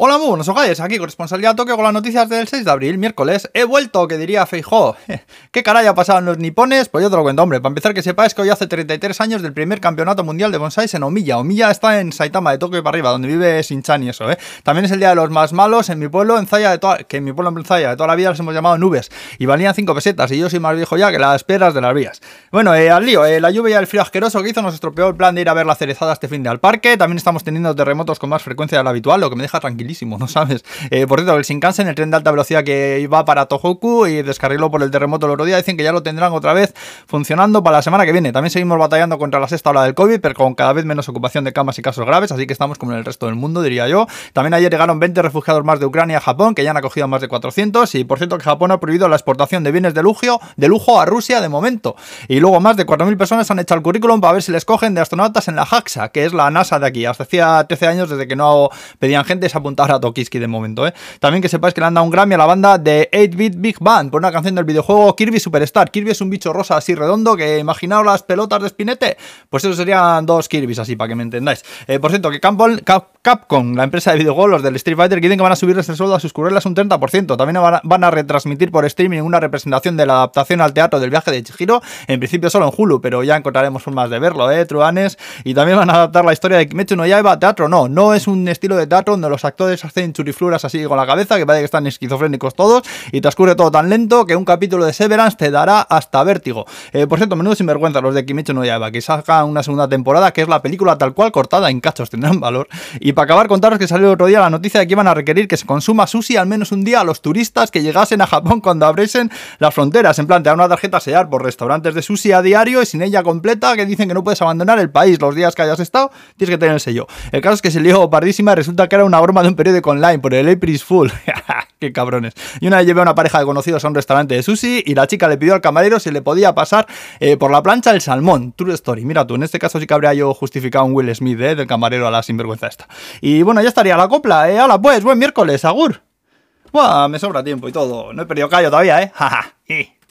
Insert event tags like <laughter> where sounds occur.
Hola, buenos ojales, aquí corresponsalía Tokio con las noticias del 6 de abril, miércoles. He vuelto, que diría Feijó. <laughs> ¿Qué caray ha pasado en los nipones? Pues yo te lo cuento, hombre. Para empezar, que sepáis que hoy hace 33 años del primer campeonato mundial de bonsáis en Omiya. Omiya está en Saitama, de Tokio para arriba, donde vive Shinchan y eso, ¿eh? También es el día de los más malos en mi pueblo, en Zaya, de toda, que en mi pueblo en Zaya, de toda la vida los hemos llamado nubes. Y valían 5 pesetas, y yo soy más viejo ya que las piedras de las vías. Bueno, eh, al lío, eh, la lluvia y el frío asqueroso que hizo nos estropeó el plan de ir a ver la cerezada este fin de al parque. También estamos teniendo terremotos con más frecuencia de lo habitual, lo que me deja ¿no sabes? Eh, por cierto, el Shinkansen, el tren de alta velocidad que iba para Tohoku y descarriló por el terremoto el otro día, dicen que ya lo tendrán otra vez funcionando para la semana que viene. También seguimos batallando contra la sexta ola del COVID, pero con cada vez menos ocupación de camas y casos graves, así que estamos como en el resto del mundo, diría yo. También ayer llegaron 20 refugiados más de Ucrania a Japón, que ya han acogido más de 400, y por cierto que Japón ha prohibido la exportación de bienes de lujo, de lujo a Rusia de momento. Y luego más de 4.000 personas han hecho el currículum para ver si les cogen de astronautas en la JAXA, que es la NASA de aquí. Hasta hacía 13 años desde que no pedían gente se apuntara a Tokiski de momento. ¿eh? También que sepáis que le han dado un Grammy a la banda de 8-Bit Big Band por una canción del videojuego Kirby Superstar. Kirby es un bicho rosa así redondo que imaginaos las pelotas de Spinete. Pues eso serían dos Kirby's así para que me entendáis. Eh, por cierto, que Capcom, la empresa de videojuegos, los del Street Fighter, quieren que van a subirles el sueldo a sus currelas un 30%. También van a, retransmitir por streaming una representación de la adaptación al teatro del viaje de Chihiro. En principio solo en Hulu, pero ya encontraremos formas de verlo, ¿eh, Truanes? Y también van a adaptar la historia de Kimetsu no Yaiba a teatro. No, no es un estilo de teatro donde los actores hacen churifluras así con la cabeza, que parece que están esquizofrénicos todos, y transcurre todo tan lento que un capítulo de Severance te dará hasta vértigo. Eh, por cierto, menudo sinvergüenza los de Kimetsu no Yaiba, que sacan una segunda temporada, que es la película tal cual cortada en cachos, tendrán valor. Y para acabar, contaros que salió el otro día la noticia de que iban a requerir que se consuma sushi al menos un día a los turistas que llegasen a Japón cuando abriesen las fronteras. En plan, te dan una tarjeta a sellar por restaurantes de sushi a diario y sin ella completa, que dicen que no puedes abandonar el país los días que hayas estado, tienes que tener el sello. El caso es que se lió pardísima y resulta que era una broma de un periódico online por el April Fool. <laughs> Qué cabrones. Y una vez llevé a una pareja de conocidos a un restaurante de sushi y la chica le pidió al camarero si le podía pasar eh, por la plancha el salmón. True story. Mira tú, en este caso sí que habría yo justificado un Will Smith, eh, del camarero a la sinvergüenza esta. Y bueno, ya estaría la copla. Eh. Hala, pues, buen miércoles, agur. Buah, me sobra tiempo y todo. No he perdido callo todavía, eh. <laughs> Jaja.